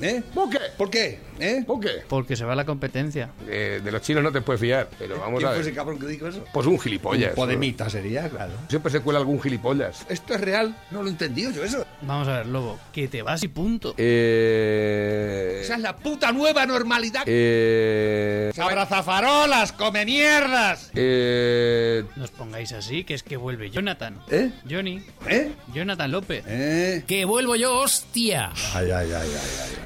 ¿Eh? ¿Por qué? ¿Por qué? ¿Eh? ¿Por qué? Porque se va la competencia. Eh, de los chinos no te puedes fiar, pero vamos ¿Quién a fue ver. ese cabrón que dijo eso? Pues un gilipollas. Podemita sería, claro. Siempre se cuela algún gilipollas. ¿Esto es real? No lo he entendido yo eso. Vamos a ver, lobo, que te vas y punto. Eh... Esa es la puta nueva normalidad. Eh... ¡Abrazafarolas, come mierdas! Eh... No os pongáis así, que es que vuelve Jonathan. ¿Eh? Johnny. ¿Eh? Jonathan López. ¿Eh? ¡Que vuelvo yo, hostia! Ay, ay, ay, ay, ay.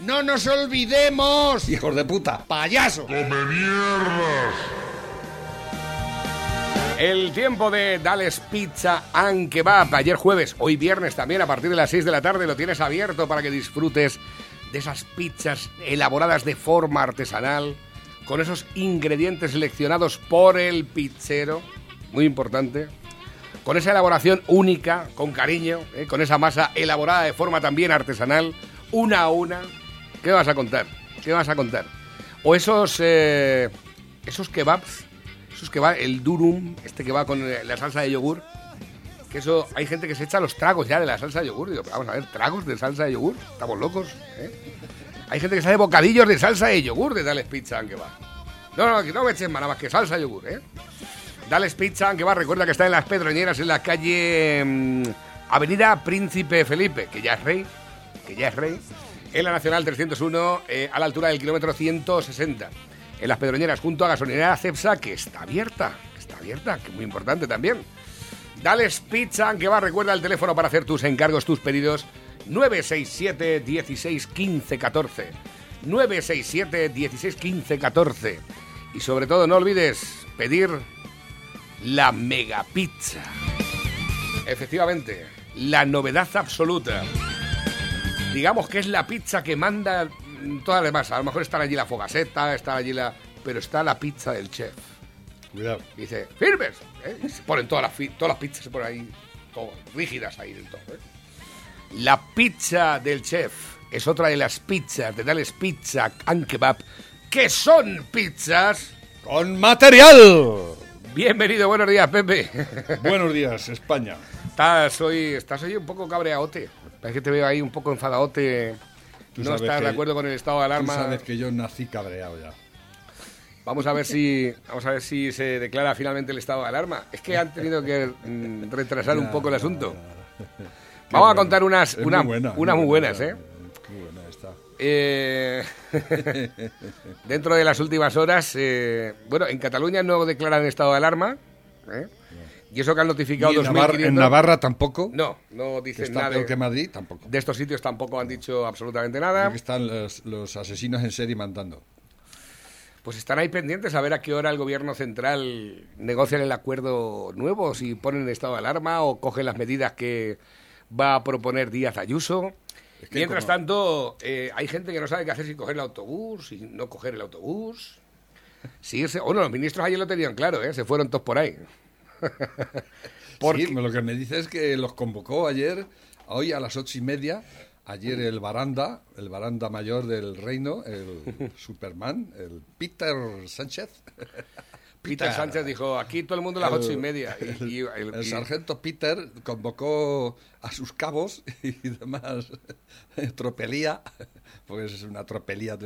¡No nos olvidemos! ¡Hijos de puta! ¡Payaso! El tiempo de Dales Pizza and Kebab. Ayer jueves, hoy viernes también, a partir de las 6 de la tarde, lo tienes abierto para que disfrutes de esas pizzas elaboradas de forma artesanal, con esos ingredientes seleccionados por el pizzero, muy importante, con esa elaboración única, con cariño, ¿eh? con esa masa elaborada de forma también artesanal, una a una. ¿Qué vas a contar? ¿Qué vas a contar? O esos, eh, esos kebabs, esos que va, el durum, este que va con eh, la salsa de yogur, que eso, hay gente que se echa los tragos ya de la salsa de yogur. Digo, vamos a ver, tragos de salsa de yogur, estamos locos, ¿eh? Hay gente que se hace bocadillos de salsa de yogur de Dales Pizza que va. No, no, no me eches nada más que salsa de yogur, ¿eh? Dales Pizza que va, recuerda que está en las Pedroñeras, en la calle mm, Avenida Príncipe Felipe, que ya es rey, que ya es rey, en la Nacional 301, eh, a la altura del kilómetro 160 en las Pedroñeras, junto a Gasolinera Cepsa, que está abierta, está abierta, que es muy importante también. Dales Pizza, que va, recuerda el teléfono para hacer tus encargos, tus pedidos, 967 16 15 14. 967 16 15 14. Y sobre todo, no olvides pedir la Mega Pizza. Efectivamente, la novedad absoluta. Digamos que es la pizza que manda todas las demás. A lo mejor está allí la fogaseta, está allí la... Pero está la pizza del chef. Cuidado. Dice, firmes. ¿eh? Y se ponen todas las, todas las pizzas, se ponen ahí, todo, rígidas ahí del todo. ¿eh? La pizza del chef es otra de las pizzas de Dales Pizza and Kebab, que son pizzas. ¡Con material! Bienvenido, buenos días, Pepe. Buenos días, España. Estás hoy, estás hoy un poco cabreaote. Es que te veo ahí un poco enfadaote. Tú No estás de acuerdo con el estado de Tú alarma. sabes que yo nací cabreado ya. Vamos a ver si vamos a ver si se declara finalmente el estado de alarma. Es que han tenido que mm, retrasar un poco el asunto. Vamos a contar unas, Es una- muy buena, unas muy buenas, buena, ¿eh? Muy buena está. Eh, dentro de las últimas horas, eh, bueno, en Cataluña no declaran estado de alarma. ¿eh? Y eso que han notificado Y en, Navarra, 2.500. en Navarra tampoco. No, no que dicen nada. peor De, que Madrid, tampoco. de estos sitios tampoco han dicho absolutamente nada. Aquí están los, los asesinos en serie mandando. Pues están ahí pendientes a ver a qué hora el gobierno central negocia el acuerdo nuevo, si ponen estado de alarma o cogen las medidas que va a proponer Díaz Ayuso. Es que Mientras como- tanto, eh, hay gente que no sabe qué hacer si coger el autobús, si no coger el autobús. Si irse... Bueno, los ministros ayer lo tenían claro, ¿eh? se fueron todos por ahí. Porque- Sí, lo que me dice es que los convocó ayer, hoy a las ocho y media. Ayer el baranda, el baranda mayor del reino, el Superman, el Peter Sánchez. Peter Sánchez dijo, aquí todo el mundo a las El- ocho y media. Y, y- El, y- sargento Peter convocó a sus cabos y demás tropelía, pues es una tropelía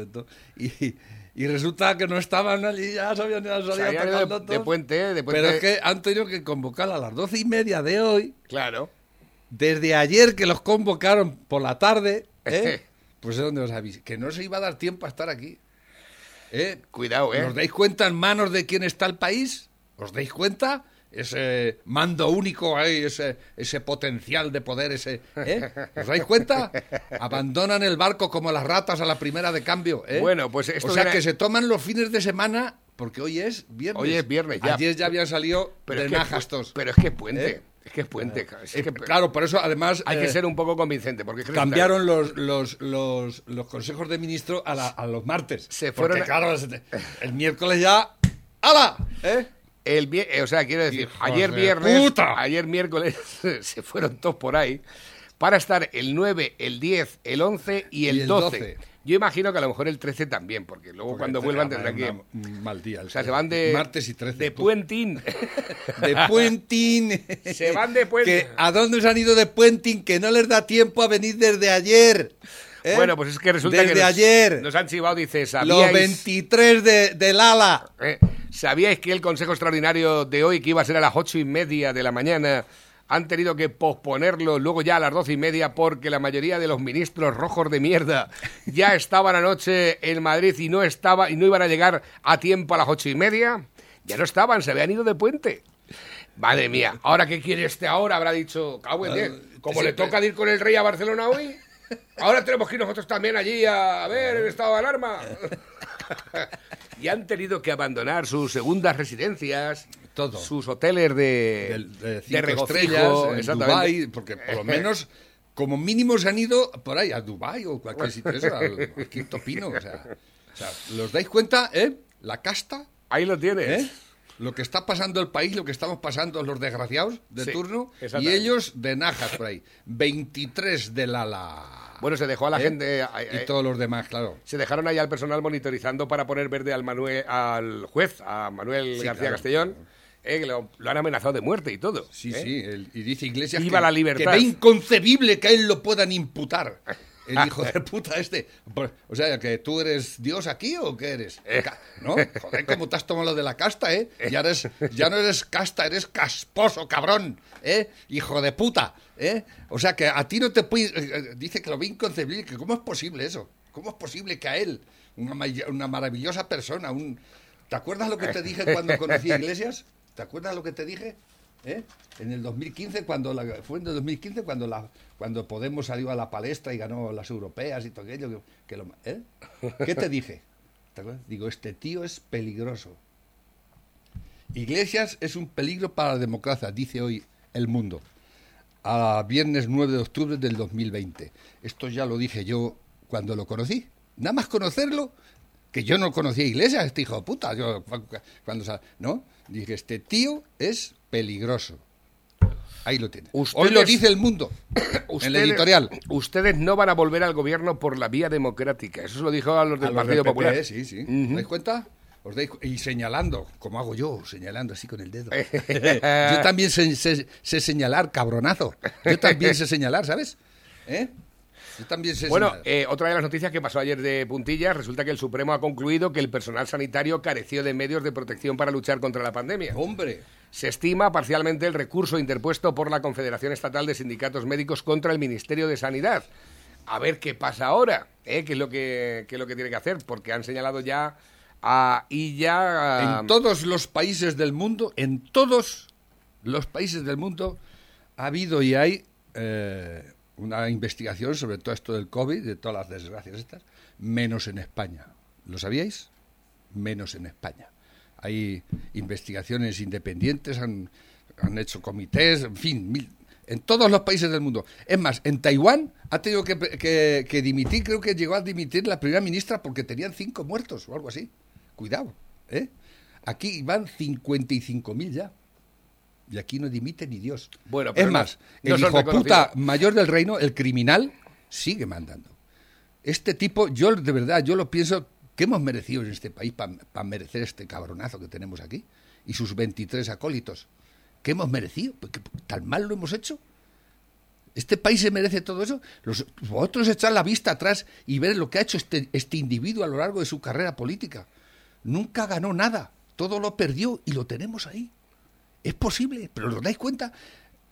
y, y resulta que no estaban allí, ya se habían, ya se habían de, de todos. puente, de puente. Pero es que han tenido que convocar a las doce y media de hoy, Claro. desde ayer que los convocaron por la tarde, ¿eh? pues es donde os aviso, que no se iba a dar tiempo a estar aquí. ¿eh? Cuidado, ¿eh? ¿Os dais cuenta en manos de quién está el país? ¿Os dais cuenta? Ese mando único ahí, ese, ese potencial de poder, ese, ¿eh? ¿Os dais cuenta? Abandonan el barco como las ratas a la primera de cambio, ¿eh? Bueno, pues esto O sea, que se toman los fines de semana, porque hoy es viernes. Hoy es viernes, ya. Ayer ya habían salido Pero de es que. Pero es que puente. ¿Eh? Es que es puente. es que- Eh, claro, por eso además hay que eh, ser un poco convincente. Porque es cambiaron los, los, los, los consejos de ministro a, la- a los martes. Se fueron claro, el, el miércoles ya... ¡Hala! ¿Eh? El eh, o sea, quiero decir, ayer de viernes, puta. ayer miércoles se fueron todos por ahí para estar el 9, el 10, el 11 y el, Y el 12. 12. Yo imagino que a lo mejor el 13 también, porque luego Porque cuando vuelvan tendrán que... mal día. el O sea, se van de... Martes y 13. De puentín. De Puentín. Se van de Puentín. ¿A dónde se han ido de Puentín? Que no les da tiempo a venir desde ayer. ¿Eh? Bueno, pues es que resulta Desde que nos, ayer. nos han chivado, dice, Los ¿sabíais, 23 de, del ala. eh, ¿sabíais que el Consejo Extraordinario de hoy, que iba a ser a las ocho y media de la mañana, han tenido que posponerlo luego ya a las doce y media porque la mayoría de los ministros rojos de mierda ya estaban anoche en Madrid y no estaba y no iban a llegar a tiempo a las ocho y media? Ya no estaban, se habían ido de puente. Madre mía, ¿ahora qué quiere este ahora? Habrá dicho, cago en diez. Como le toca ir con el rey a Barcelona hoy, ahora tenemos que ir nosotros también allí a ver el estado de alarma. y han tenido que abandonar sus segundas residencias, Todo. sus hoteles de, de de cinco regocijo, estrellas en. Dubái, porque por lo menos como mínimo se han ido por ahí a Dubái o cualquier sitio de eso, al, al Quinto Pino, o sea, o sea, ¿los dais cuenta, eh? La casta, Ahí lo tienes. ¿eh? Lo que está pasando el país, lo que estamos pasando los desgraciados de Sí, turno y ellos de najas por ahí. 23 de la la. Bueno, se dejó a la ¿eh? gente... eh, eh, y todos los demás, claro. Se dejaron ahí al personal monitorizando para poner verde al Manuel, al juez, a Manuel Sí, García claro, Castellón, claro. eh, lo, lo han amenazado de muerte y todo. Sí, ¿eh? sí, el- y dice Iglesias Viva que, la libertad. que ve inconcebible que a él lo puedan imputar. El hijo de puta este. O sea, que tú eres Dios aquí o qué eres? Ca- ¿No? Joder, cómo te has tomado lo de la casta, ¿eh? Ya, eres, ya no eres casta, eres casposo, cabrón, ¿eh? Hijo de puta, ¿eh? O sea, que a ti no te puede... eh, Dice que lo ve inconcebible, que cómo es posible eso. ¿Cómo es posible que a él, una, una maravillosa persona, un... ¿Te acuerdas lo que te dije cuando conocí a Iglesias? ¿Te acuerdas lo que te dije? ¿Eh? En el 2015, cuando la, fue en el 2015 cuando cuando Podemos salió a la palestra y ganó las europeas y todo aquello. Que, que lo- ¿eh? ¿Qué te dije? Digo, este tío es peligroso. Iglesias es un peligro para la democracia, dice hoy el mundo. A viernes 9 de octubre del 2020. Esto ya lo dije yo cuando lo conocí. Nada más conocerlo, que yo no conocía Iglesias, este hijo de puta. Cuando, ¿no? Dije, este tío es peligroso. Ahí lo tiene. Hoy Ustedes- lo dice el mundo. en el editorial. Ustedes no van a volver al gobierno por la vía democrática. Eso se lo dijo a los del A los Partido Popular. Sí, sí. Ujú. ¿Os dais cuenta? ¿Os dais cu- y señalando, como hago yo, señalando así con el dedo. yo también sé, sé- sé señalar, cabronazo. Yo también sé señalar, ¿sabes? ¿Eh? Yo también sé Bueno, eh, otra de las noticias que pasó ayer de puntillas, resulta que el Supremo ha concluido que el personal sanitario careció de medios de protección para luchar contra la pandemia. Hombre, Se estima parcialmente el recurso interpuesto por la Confederación Estatal de Sindicatos Médicos contra el Ministerio de Sanidad. A ver qué pasa ahora, ¿eh? qué, es lo que, qué es lo que tiene que hacer, porque han señalado ya a y ya en todos los países del mundo, en todos los países del mundo, ha habido y hay eh, una investigación sobre todo esto del COVID, de todas las desgracias estas, menos en España. ¿Lo sabíais? Menos en España. Hay investigaciones independientes, han, han hecho comités, en fin, mil- en todos los países del mundo. Es más, en Taiwán ha tenido que, que- que dimitir, creo que llegó a dimitir la primera ministra porque tenían cinco muertos o algo así. Cuidado, ¿eh? Aquí van 55.000 ya. Y aquí no dimite ni Dios. Bueno, pero es no- más, no el son hijo puta mayor del reino, el criminal, sigue mandando. Este tipo, yo de verdad, yo lo pienso, ¿qué hemos merecido en este país para merecer este cabronazo que tenemos aquí? Y sus 23 acólitos. ¿Qué hemos merecido? ¿Por qué ¿Tan mal lo hemos hecho? ¿Este país se merece todo eso? Los, vosotros echar la vista atrás y ver lo que ha hecho este, este individuo a lo largo de su carrera política. Nunca ganó nada, todo lo perdió y lo tenemos ahí. Es posible, pero ¿os dais cuenta?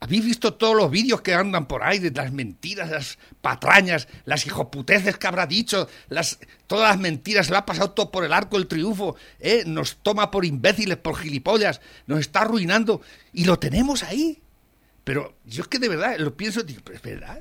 ¿Habéis visto todos los vídeos que andan por ahí de las mentiras, las patrañas, las hijoputeces que habrá dicho, las, todas las mentiras, se le ha pasado todo por el arco el triunfo, ¿eh? nos toma por imbéciles, por gilipollas, nos está arruinando y lo tenemos ahí. Pero yo es que de verdad lo pienso, digo, es verdad.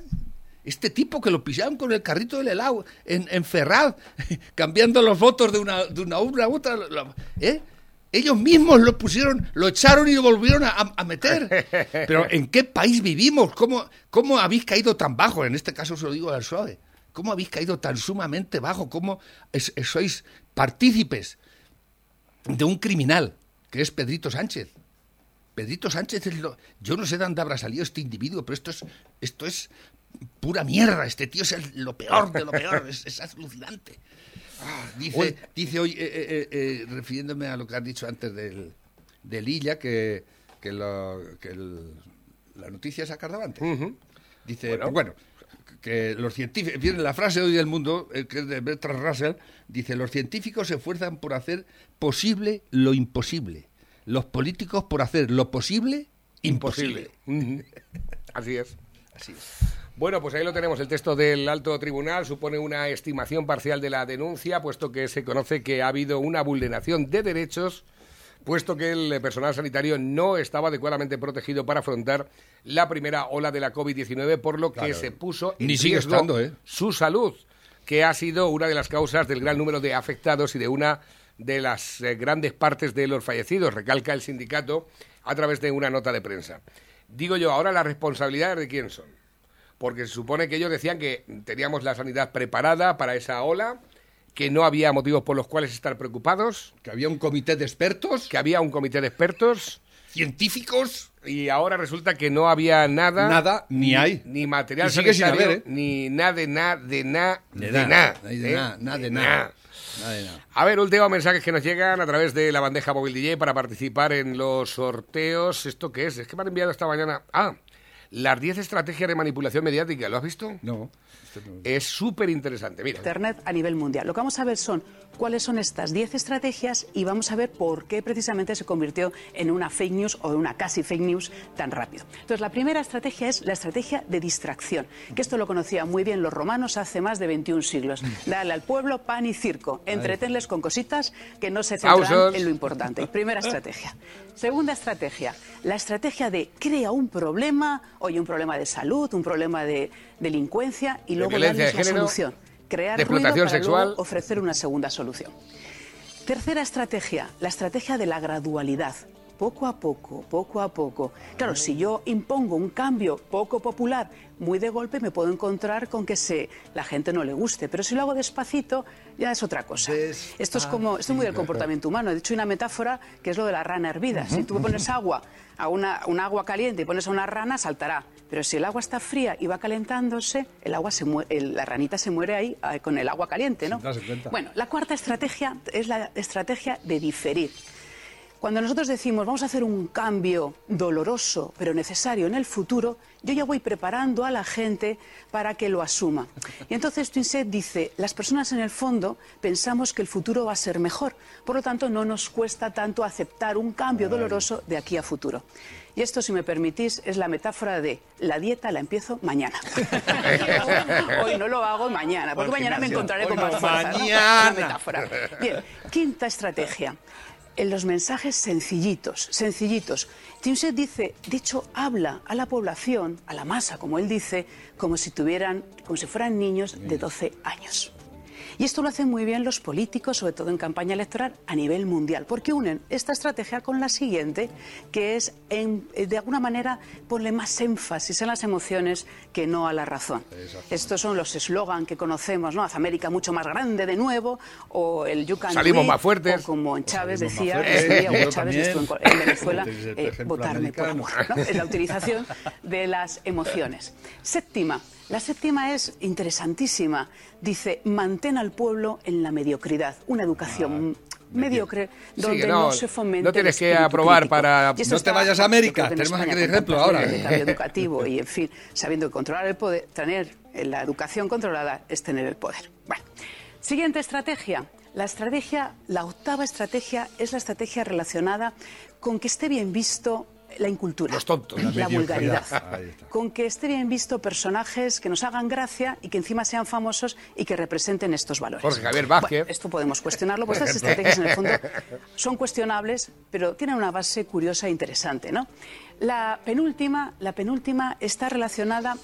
Este tipo que lo pisaron con el carrito del helado en, en cambiando los votos de una, de una urna a otra, lo- ¿eh? Ellos mismos lo pusieron, lo echaron y lo volvieron a, a meter. Pero ¿en qué país vivimos? ¿Cómo, ¿Cómo habéis caído tan bajo? En este caso se lo digo al suave. ¿Cómo habéis caído tan sumamente bajo? ¿Cómo es- es- sois partícipes de un criminal que es Pedrito Sánchez? Pedrito Sánchez es lo... Yo no sé de dónde habrá salido este individuo, pero esto es, esto es pura mierda. Este tío es el- lo peor de lo peor. Es, es alucinante. Ah, dice, dice hoy, eh, eh, eh, refiriéndome a lo que has dicho antes del, del Illa, que, que, lo- que el- la noticia es Cardavantes. Dice, Bueno. pues bueno, que los científicos, viene la frase hoy del mundo, eh, que es de Bertrand Russell, dice, los científicos se esfuerzan por hacer posible lo imposible, los políticos por hacer lo posible imposible. Así es. Así es. Bueno, pues ahí lo tenemos. El texto del alto tribunal supone una estimación parcial de la denuncia, puesto que se conoce que ha habido una vulneración de derechos, puesto que el personal sanitario no estaba adecuadamente protegido para afrontar la primera ola de la COVID-19, por lo que Claro. se puso en Ni sigue riesgo estando, ¿eh? su salud, que ha sido una de las causas del gran número de afectados y de una de las eh, grandes partes de los fallecidos, recalca el sindicato a través de una nota de prensa. Digo yo, ahora las responsabilidades de quién son porque se supone que ellos decían que teníamos la sanidad preparada para esa ola, que no había motivos por los cuales estar preocupados, Que había un comité de expertos, que había un comité de expertos científicos, y ahora resulta que no había nada, Nada, ni hay. ni material sigue sin haber, ¿eh? ni nada de nada de nada de de nada, de ¿eh? nada, de nada. Nada de nada. A ver, último mensajes que nos llegan a través de la bandeja móvil DJ para participar en los sorteos. ¿Esto qué es? Es que me han enviado esta mañana. Ah, las 10 estrategias de manipulación mediática. ¿Lo has visto? No. esto no. Es súper interesante. Mira. Internet a nivel mundial. Lo que vamos a ver son cuáles son estas 10 estrategias y vamos a ver por qué precisamente se convirtió en una fake news o en una casi fake news tan rápido. Entonces, la primera estrategia es la estrategia de distracción, que esto lo conocían muy bien los romanos hace más de 21 siglos. Dale al pueblo pan y circo, entretenles con cositas que no se centran Pausos. en lo importante. Primera estrategia. Segunda estrategia, la estrategia de crea un problema, oye, un problema de salud, un problema de delincuencia y luego darles la género, solución. Crear de ruido para sexual. luego ofrecer una segunda solución. Tercera estrategia, la estrategia de la gradualidad. Poco a poco, poco a poco. Claro, si yo impongo un cambio poco popular, muy de golpe me puedo encontrar con que se, la gente no le guste. Pero si lo hago despacito, ya es otra cosa. Esto es como, esto es muy del comportamiento humano. De hecho, hay una metáfora que es lo de la rana hervida. Si tú pones agua a una, un agua caliente y pones a una rana, saltará. Pero si el agua está fría y va calentándose, el agua se el- la ranita se muere ahí con el agua caliente, ¿no? Bueno, la cuarta estrategia es la estrategia de diferir. Cuando nosotros decimos vamos a hacer un cambio doloroso pero necesario en el futuro, yo ya voy preparando a la gente para que lo asuma. Y entonces Twinset dice, las personas en el fondo pensamos que el futuro va a ser mejor, por lo tanto no nos cuesta tanto aceptar un cambio doloroso de aquí a futuro. Y esto, si me permitís, es la metáfora de la dieta la empiezo mañana. Hoy no lo hago mañana, porque mañana me encontraré con más fuerza. ¿no? Mañana. Una metáfora. Bien, quinta estrategia. En los mensajes sencillitos, sencillitos. Timset dice, de hecho, habla a la población, a la masa, como él dice, como si tuvieran, como si fueran niños de 12 años. Y esto lo hacen muy bien los políticos, sobre todo en campaña electoral a nivel mundial, porque unen esta estrategia con la siguiente, que es, en- eh, de alguna manera, ponle más énfasis en las emociones que no a la razón. Estos son los eslogan que conocemos, ¿no? Haz América mucho más grande de nuevo, o el You Can Salimos más fuertes. o como en Chávez decía, decía, Hugo Chávez estuvo en, Venezuela, eh, votarme por amor. ¿no? Es la utilización de las emociones. Séptima. La séptima es interesantísima. Dice, mantén al pueblo en la mediocridad. Una educación mediocre Sí, donde que no, no- se fomente no el tienes que aprobar crítico. para- No te vayas a América, que tenemos el con ejemplo ahora. niveles de cambio educativo y, en fin, sabiendo controlar el poder, tener eh, la educación controlada es tener el poder. Bueno, siguiente estrategia. La estrategia, la octava estrategia es la estrategia relacionada con que esté bien visto la incultura. Los tontos. La, La vulgaridad. Con que esté bien visto personajes que nos hagan gracia y que encima sean famosos y que representen estos valores. Jorge Javier Vázquez. Bueno, esto podemos cuestionarlo, pues estas estrategias en el fondo son cuestionables, pero tienen una base curiosa e interesante, ¿no? La penúltima, la penúltima está relacionada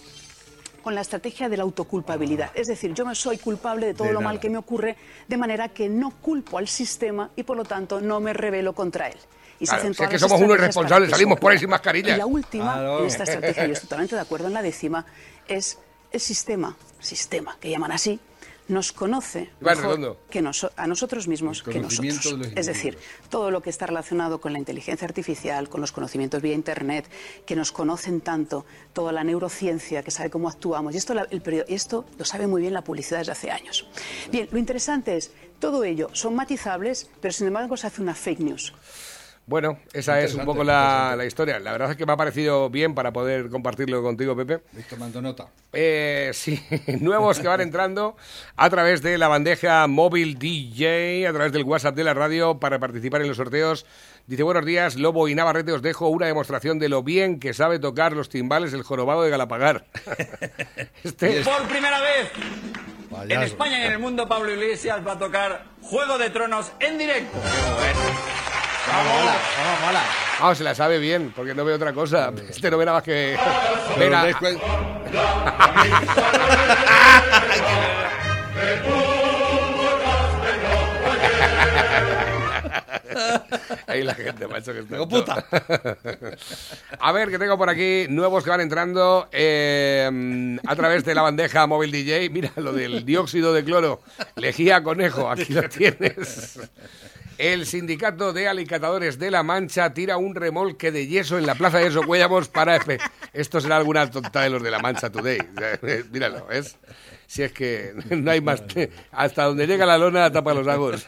con la estrategia de la autoculpabilidad. Es decir, yo me soy culpable de todo De lo mal que me ocurre, de manera que no culpo al sistema y por lo tanto no me rebelo contra él. Y Claro, hacen si es todas que somos unos irresponsables, salimos por ahí sin mascarilla. Y la última en esta estrategia, yo estoy totalmente de acuerdo en la décima, es el sistema, sistema que llaman así, nos conoce mejor que noso- a nosotros mismos que nosotros. de Es decir, todo lo que está relacionado con la inteligencia artificial, con los conocimientos vía Internet, que nos conocen tanto, toda la neurociencia que sabe cómo actuamos. Y esto, la- el perio- y esto lo sabe muy bien la publicidad desde hace años. Bien, lo interesante es, todo ello son matizables, pero sin embargo se hace una fake news. Bueno, esa es un poco la, historia. La verdad es que me ha parecido bien para poder compartirlo contigo, Pepe. Voy tomando nota. Eh, sí, nuevos que van entrando a través de la bandeja móvil DJ, a través del WhatsApp de la radio para participar en los sorteos. Dice, buenos días, Lobo y Navarrete, os dejo una demostración de lo bien que sabe tocar los timbales el jorobado de Galapagar. este, Por primera vez en. España y en el mundo, Pablo Iglesias va a tocar Juego de Tronos en directo. Ah, se la sabe bien, porque no ve otra cosa. Este no ve nada más que... Pero ver os a- dais cuen- Ahí la gente, macho, que está. Puta. A ver, que tengo por aquí nuevos que van entrando eh, a través de la bandeja móvil DJ. Mira, lo del dióxido de cloro. Lejía conejo, aquí lo tienes. El sindicato de alicatadores de La Mancha tira un remolque de yeso en la plaza de Socuellamos para... Esto será alguna tonta de los de La Mancha Today. Míralo, ¿ves? Si es que no hay más... Hasta donde llega la lona tapa los agos.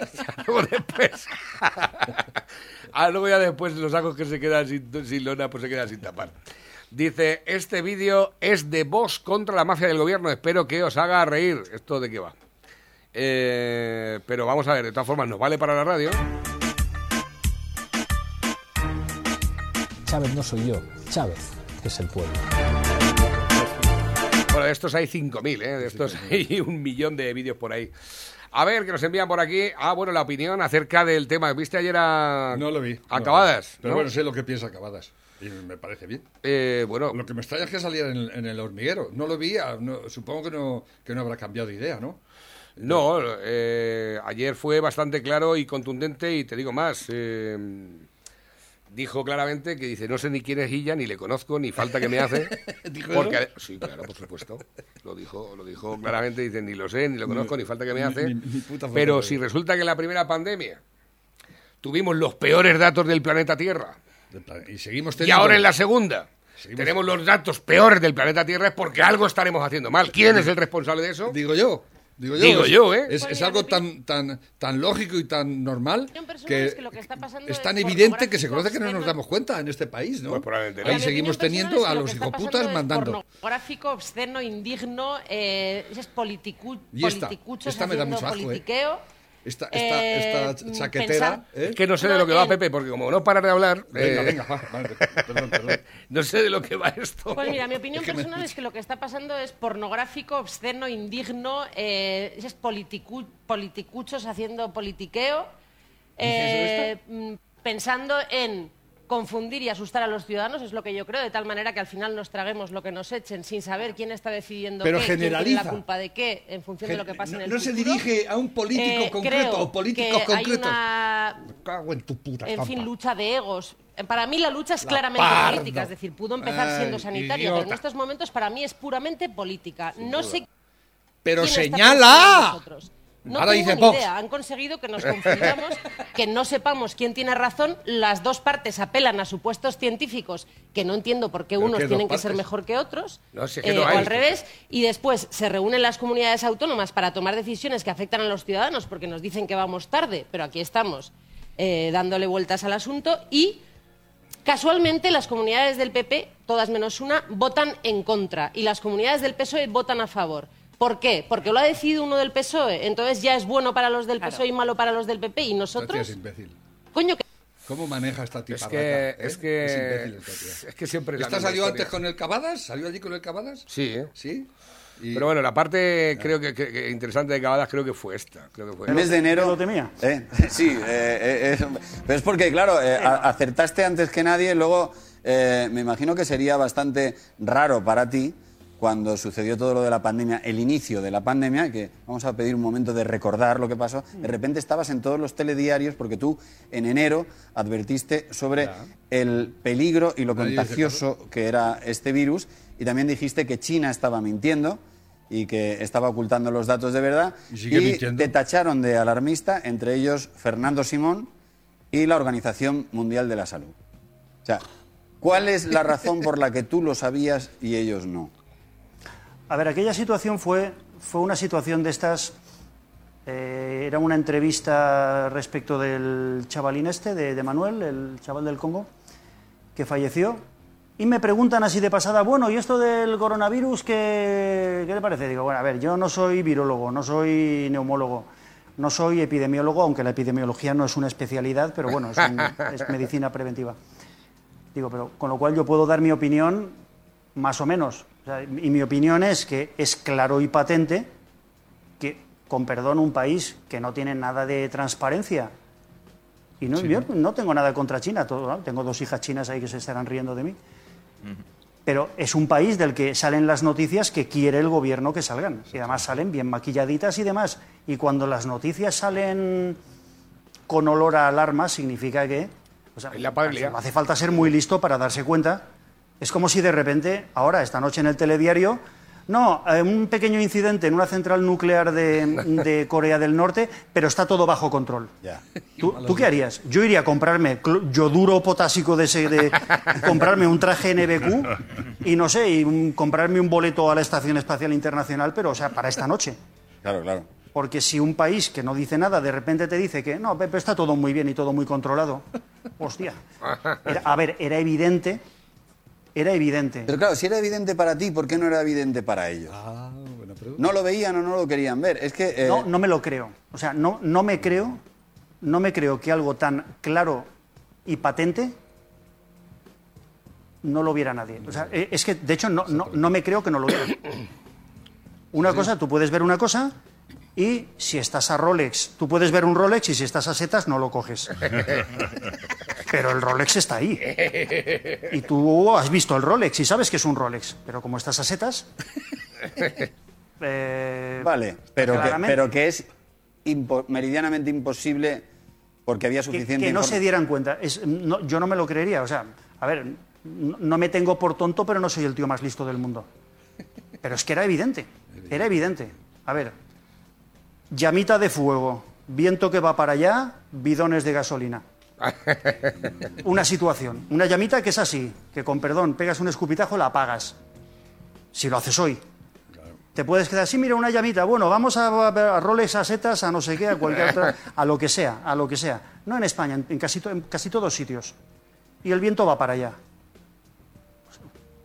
Luego después... Ah, luego ya después los agos que se quedan sin, sin lona, pues se quedan sin tapar. Dice, este vídeo es de Vox contra la mafia del gobierno. Espero que os haga reír. ¿Esto de qué va? Eh, pero vamos a ver, de todas formas, nos vale para la radio. Chávez no soy yo, Chávez es el pueblo. Bueno, de estos hay 5.000, ¿eh? De estos hay un millón de vídeos por ahí. A ver, que nos envían por aquí. Ah, bueno, la opinión acerca del tema. ¿Viste ayer a... No lo vi. Acabadas? Pero ¿no? bueno, sé lo que piensa Acabadas. Y me parece bien. Eh, bueno, Lo que me extraña es que saliera en el, en el hormiguero. No lo vi, ah, no- supongo que no, que no habrá cambiado de idea, ¿no? No, eh, ayer fue bastante claro y contundente y te digo más. eh, dijo claramente que dice, no sé ni quién es Illa, ni le conozco, ni falta que me hace. ¿Dijo porque, eso? Sí, claro, por supuesto. Lo dijo, lo dijo claramente, dice, ni lo sé, ni lo conozco, ni falta que me hace. ni- ni Pero si resulta que en la primera pandemia tuvimos los peores datos del planeta Tierra Y seguimos y teniendo... ahora en la segunda Seguimos- tenemos los datos peores del planeta Tierra es porque algo estaremos haciendo mal. ¿Quién es el responsable de eso? Digo yo. Digo yo, Digo es, yo, ¿eh? Es, algo tan, tan, tan lógico y tan normal que, es que lo que está pasando es es tan evidente que se conoce que no nos damos cuenta en este país, ¿no? Pues probablemente. Ahí seguimos teniendo a los hijoputas mandando. Pornográfico, obsceno, indigno, eh, es politicu Y esta, me da mucho asco, ¿eh? Esta, esta, Eh, esta chaquetera... ¿eh? Es que no sé de lo que va el- Pepe, porque como no para de hablar, Venga, eh, venga, va, vale, perdón, perdón. no sé de lo que va esto. Pues mira, mi opinión Es que me- personal es que lo que está pasando es pornográfico, obsceno, indigno, eh, es politicu politicuchos haciendo politiqueo, eh, mm, pensando en confundir y asustar a los ciudadanos, es lo que yo creo, de tal manera que al final nos traguemos lo que nos echen sin saber quién está decidiendo Pero qué, quién tiene la culpa de qué, en función de lo que pasa no, en el no se futuro. dirige a un político Eh, concreto o políticos que hay concretos. una Me cago en tu puta en fin, lucha de egos. Para mí la lucha es claramente pardo. política, es decir, pudo empezar Ay, siendo sanitaria, pero en idiota. estos momentos para mí es puramente política. no sé Pero quién señala. nosotros. No Ahora tengo dice ni idea. Han conseguido que nos confundamos, que no sepamos quién tiene razón. Las dos partes apelan a supuestos científicos que no entiendo por qué ¿Pero unos tienen que ser mejor que otros, No, si es que eh, no o al revés, y después se reúnen las comunidades autónomas para tomar decisiones que afectan a los ciudadanos porque nos dicen que vamos tarde, pero aquí estamos eh, dándole vueltas al asunto y Casualmente, las comunidades del PP, todas menos una, votan en contra y las comunidades del PSOE votan a favor. ¿Por qué? Porque lo ha decidido uno del PSOE. Entonces ya es bueno para los del PSOE y malo para los del PP. Y nosotros, Gracias, imbécil. coño, que ¿Cómo maneja esta tipa? Es que, es que, Es imbécil esta tía. es que siempre ¿Esta salió historia. antes con el Cavadas? ¿Salió allí con el Cavadas? Sí, ¿eh? ¿Sí? Y- Pero bueno, la parte creo que, que- que interesante de Cavadas creo que fue esta. Creo que fue El mes de enero. lo temía? Eh, sí, eh, eh, eh, pero es porque, claro, eh, a- acertaste antes que nadie, luego eh, me imagino que sería bastante raro para ti cuando sucedió todo lo de la pandemia, el inicio de la pandemia, que vamos a pedir un momento de recordar lo que pasó, de repente estabas en todos los telediarios porque tú en enero advertiste sobre el peligro y lo contagioso que era este virus y también dijiste que China estaba mintiendo y que estaba ocultando los datos de verdad Y mintiendo. te tacharon de alarmista, entre ellos Fernando Simón y la Organización Mundial de la Salud. O sea, ¿cuál es la razón por la que tú lo sabías y ellos no? A ver, aquella situación fue, fue una situación de estas. eh, era una entrevista respecto del chavalín este, de, de Manuel, el chaval del Congo, que falleció. Y me preguntan así de pasada, bueno, ¿y esto del coronavirus qué, qué le parece? Digo, bueno, a ver, yo no soy virólogo, no soy neumólogo, no soy epidemiólogo, aunque la epidemiología no es una especialidad, pero bueno, es, un- es medicina preventiva. Digo, pero con lo cual yo puedo dar mi opinión más o menos. O sea, y mi opinión es que es claro y patente que, con perdón, un país que no tiene nada de transparencia. Y no, yo no tengo nada contra China, todo, ¿no? tengo dos hijas chinas ahí que se estarán riendo de mí. Pero es un país del que salen las noticias que quiere el gobierno que salgan. Y además salen bien maquilladitas y demás. Y cuando las noticias salen con olor a alarma, significa que. o sea, no hace falta ser muy listo para darse cuenta. Es como si de repente, ahora, esta noche en el telediario, no, eh, un pequeño incidente en una central nuclear de, de Corea del Norte, pero está todo bajo control. ¿Tú, tú qué harías? Yo iría a comprarme yoduro potásico de ese, de comprarme un traje NBQ y no sé, y un- comprarme un boleto a la Estación Espacial Internacional, pero o sea, para esta noche. Claro, claro. Porque si un país que no dice nada de repente te dice que no, Pepe, está todo muy bien y todo muy controlado, hostia. Era- a ver, era evidente, era evidente. Pero claro, si era evidente para ti, ¿por qué no era evidente para ellos? Ah, buena pregunta. No lo veían o no lo querían ver. Es que... eh, No, no me lo creo. O sea, no, no me creo, no me creo que algo tan claro y patente no lo viera nadie. O sea, eh, es que, de hecho, no, no, no me creo que no lo viera. Una cosa, tú puedes ver una cosa y si estás a Rolex, tú puedes ver un Rolex y si estás a setas no lo coges. Pero el Rolex está ahí. Y tú has visto el Rolex y sabes que es un Rolex. Pero como estás a setas... eh, Vale, pero que, pero que es impo- meridianamente imposible porque había suficiente que no se dieran cuenta. Es- no- yo no me lo creería. O sea, a ver, no, no me tengo por tonto, pero no soy el tío más listo del mundo. Pero es que era evidente. Era evidente. A ver, llamita de fuego, viento que va para allá, bidones de gasolina. Una situación, una llamita que es así, que con perdón pegas un escupitajo, la apagas. Si lo haces hoy. Te puedes quedar así, mira, una llamita, bueno, vamos a, a, a Rolex, a setas, a no sé qué, a cualquier otra, a lo que sea, a lo que sea. No en España, en, en casi, to- en casi todos sitios. Y el viento va para allá.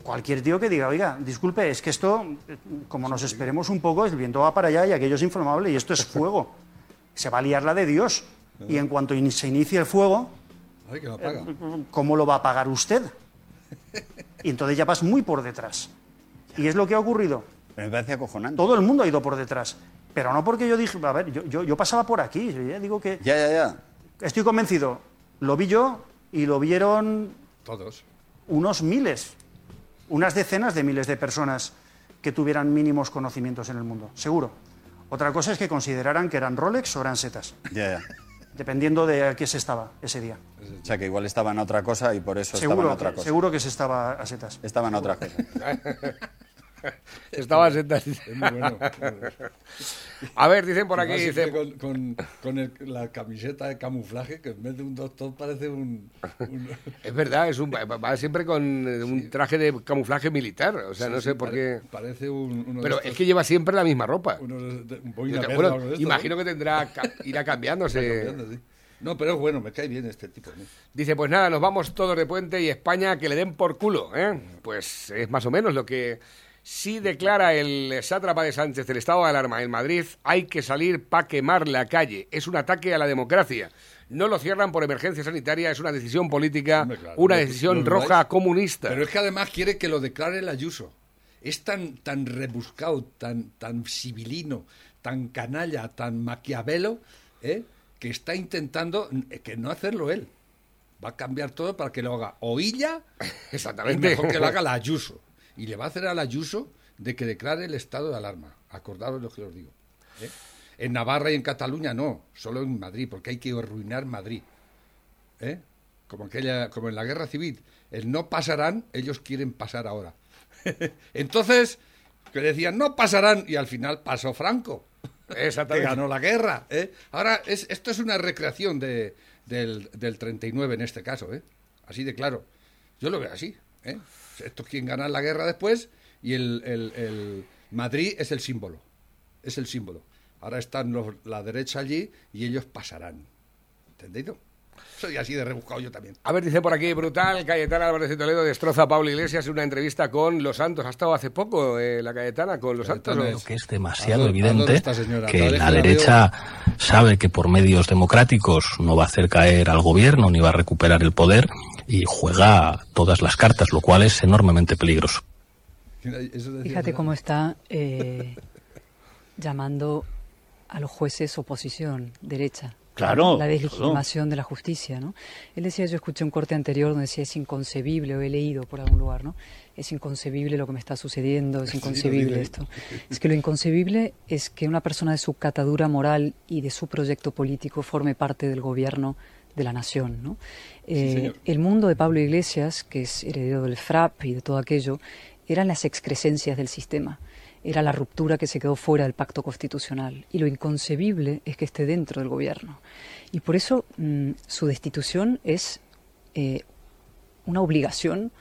Cualquier tío que diga, oiga, disculpe, es que esto, eh, como nos esperemos un poco, el viento va para allá y aquello es inflamable y esto es fuego. Se va a liar la de Dios. Y en cuanto in- se inicie el fuego, Ay, que lo apaga. ¿cómo lo va a pagar usted? Y entonces ya vas muy por detrás. Y es lo que ha ocurrido. Me parece acojonante. Todo el mundo ha ido por detrás. Pero no porque yo dije, a ver, yo, yo, yo pasaba por aquí. yo ya digo que Ya, ya, ya. estoy convencido. Lo vi yo y lo vieron Todos. unos miles, unas decenas de miles de personas que tuvieran mínimos conocimientos en el mundo, seguro. Otra cosa es que consideraran que eran Rolex o eran setas, Ya, ya. dependiendo de a qué se estaba ese día. O sea, que igual estaba en otra cosa y por eso estaba en Seguro, otra que- cosa. seguro que se estaba a setas. Estaba en otra cosa. Estaba sentado. Es muy bueno. A ver, dicen por aquí, Además, dice, siempre con, con, con el- la camiseta de camuflaje, que en vez de un doctor parece un... un- es verdad, es un, va- siempre con eh, un traje de camuflaje militar, o sea, no sé por qué. pare- Parece un... uno de Pero estos- es que lleva siempre la misma ropa. uno de- de- un boina verde Bueno, de esto, imagino ¿no? que tendrá, irá cambiándose. Cambiando. No, pero es bueno, me cae bien este tipo. ¿no? Dice, pues nada, nos vamos todos de puente y España que le den por culo. ¿eh? Pues es más o menos lo que sí declara el sátrapa de Sánchez, el estado de alarma en Madrid, hay que salir para quemar la calle. Es un ataque a la democracia. No lo cierran por emergencia sanitaria, es una decisión política, Hombre, claro, una decisión roja comunista. Pero es que además quiere que lo declare el Ayuso. Es tan, tan rebuscado, tan, tan civilino, tan canalla, tan maquiavelo, ¿eh? que está intentando eh, que no hacerlo él. Va a cambiar todo para que lo haga o ella, y Exactamente. mejor que lo haga la Ayuso. Y le va a hacer al Ayuso de que declare el estado de alarma. Acordaros lo que os digo. ¿eh? En Navarra y en Cataluña no, solo en Madrid, porque hay que arruinar Madrid. ¿eh? Como, aquella, como en la guerra civil. El no pasarán, ellos quieren pasar ahora. Entonces, que decían no pasarán, y al final pasó Franco. Exactamente. ganó la guerra. ¿eh? Ahora, es, esto es una recreación de, del, del 39 en este caso, ¿eh? Así de claro. Yo lo veo así. ¿Eh? Esto es quien gana la guerra después y el, el- el Madrid es el símbolo. Es el símbolo. Ahora están los, la derecha allí y ellos pasarán. ¿Entendido? Soy así de rebuscado yo también. A ver, dice por aquí, brutal, Cayetana Álvarez de Toledo destroza a Pablo Iglesias en una entrevista con Los Santos. Ha estado hace poco eh, la Cayetana con Los Santos. Cayetana ¿o? es- que es demasiado evidente la que la derecha sabe que por medios democráticos no va a hacer caer al gobierno ni va a recuperar el poder y juega todas las cartas, lo cual es enormemente peligroso. Fíjate cómo está eh, llamando a los jueces oposición, derecha. Claro, La deslegitimación de la justicia, ¿no? Él decía, yo escuché un corte anterior donde decía, es inconcebible, o he leído por algún lugar, ¿no? Es inconcebible lo que me está sucediendo, es inconcebible esto. Es que lo inconcebible es que una persona de su catadura moral y de su proyecto político forme parte del gobierno de la nación, ¿no? Eh, el mundo de Pablo Iglesias, que es heredero del FRAP y de todo aquello, eran las excrescencias del sistema. Era la ruptura que se quedó fuera del pacto constitucional. Y lo inconcebible es que esté dentro del gobierno. Y por eso mm, su destitución es eh, una obligación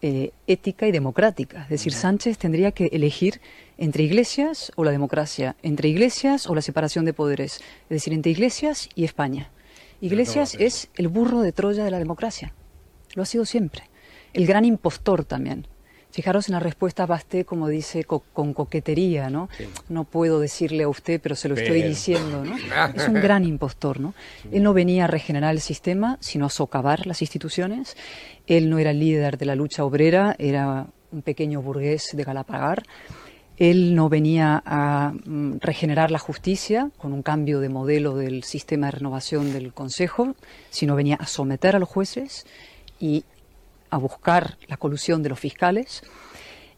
eh, ética y democrática. Es decir, Sánchez tendría que elegir entre iglesias o la democracia, entre iglesias o la separación de poderes. Es decir, entre iglesias y España. Iglesias es el burro de Troya de la democracia. Lo ha sido siempre. El gran impostor también. Fijaros en la respuesta Basté, como dice, co- con coquetería, ¿no? No puedo decirle a usted, pero se lo estoy diciendo, ¿no? Es un gran impostor, ¿no? Él no venía a regenerar el sistema, sino a socavar las instituciones. Él no era el líder de la lucha obrera, era un pequeño burgués de Galapagar. Él no venía a mm, regenerar la justicia con un cambio de modelo del sistema de renovación del Consejo, sino venía a someter a los jueces y a buscar la colusión de los fiscales.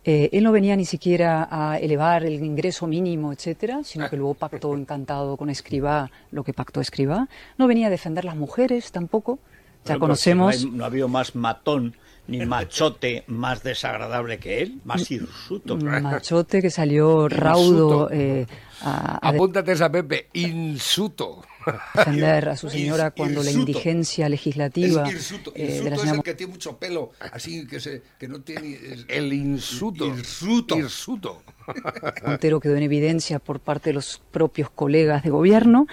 Eh, él no venía ni siquiera a elevar el ingreso mínimo, etcétera, sino que luego pactó encantado con Escribá lo que pactó Escribá. No venía a defender las mujeres tampoco. Ya si no conocemos. hay- No, ha habido más matón ni machote más desagradable que él, más hirsuto. machote que salió raudo eh, a, a Apúntate esa, Pepe. Insuto. defender a su señora cuando la indigencia legislativa Es eh, de es el que tiene mucho pelo, así que, se, que no tiene... es- El insuto. Hirsuto. Hirsuto. Montero quedó en evidencia por parte de los propios colegas de gobierno.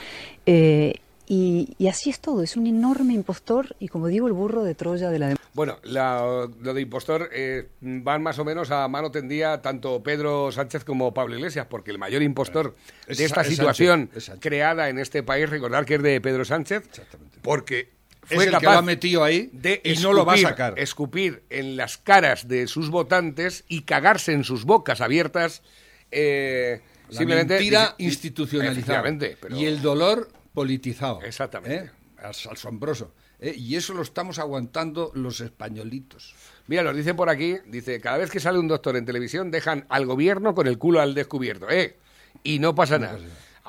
eh, y, y así es todo, es un enorme impostor y como digo, el burro de Troya de la democracia. Bueno, la- lo de impostor eh, van más o menos a mano tendía tanto Pedro Sánchez como Pablo Iglesias, porque el mayor impostor Es de esta es situación Sánchez, es Sánchez. creada en este país, recordar que es de Pedro Sánchez, porque Es fue el que lo ha metido ahí de y no lo va a sacar. escupir en las caras de sus votantes y cagarse en sus bocas abiertas. eh, La simplemente mentira institucionalizada. Pero- Y el dolor politizado. Exactamente. ¿eh? As- Asombroso. ¿eh? Y eso lo estamos aguantando los españolitos. Mira, nos dicen por aquí, dice, cada vez que sale un doctor en televisión dejan al gobierno con el culo al descubierto, ¿eh? Y no pasa nada.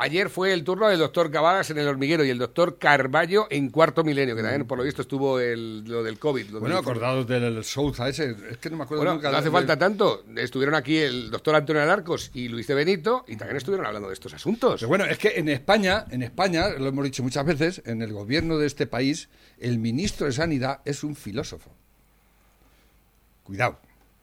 Ayer fue el turno del doctor Cavadas en el hormiguero y el doctor Carballo en cuarto milenio, que también por lo visto estuvo el, lo del COVID. lo Bueno, del- acordados del Souza ese, es que no me acuerdo Bueno, nunca. no hace falta tanto. Estuvieron aquí el doctor Antonio Alarcos y Luis de Benito y también estuvieron hablando de estos asuntos. Pero bueno, es que en España, en España, lo hemos dicho muchas veces, en el gobierno de este país, el ministro de Sanidad es un filósofo. Cuidado.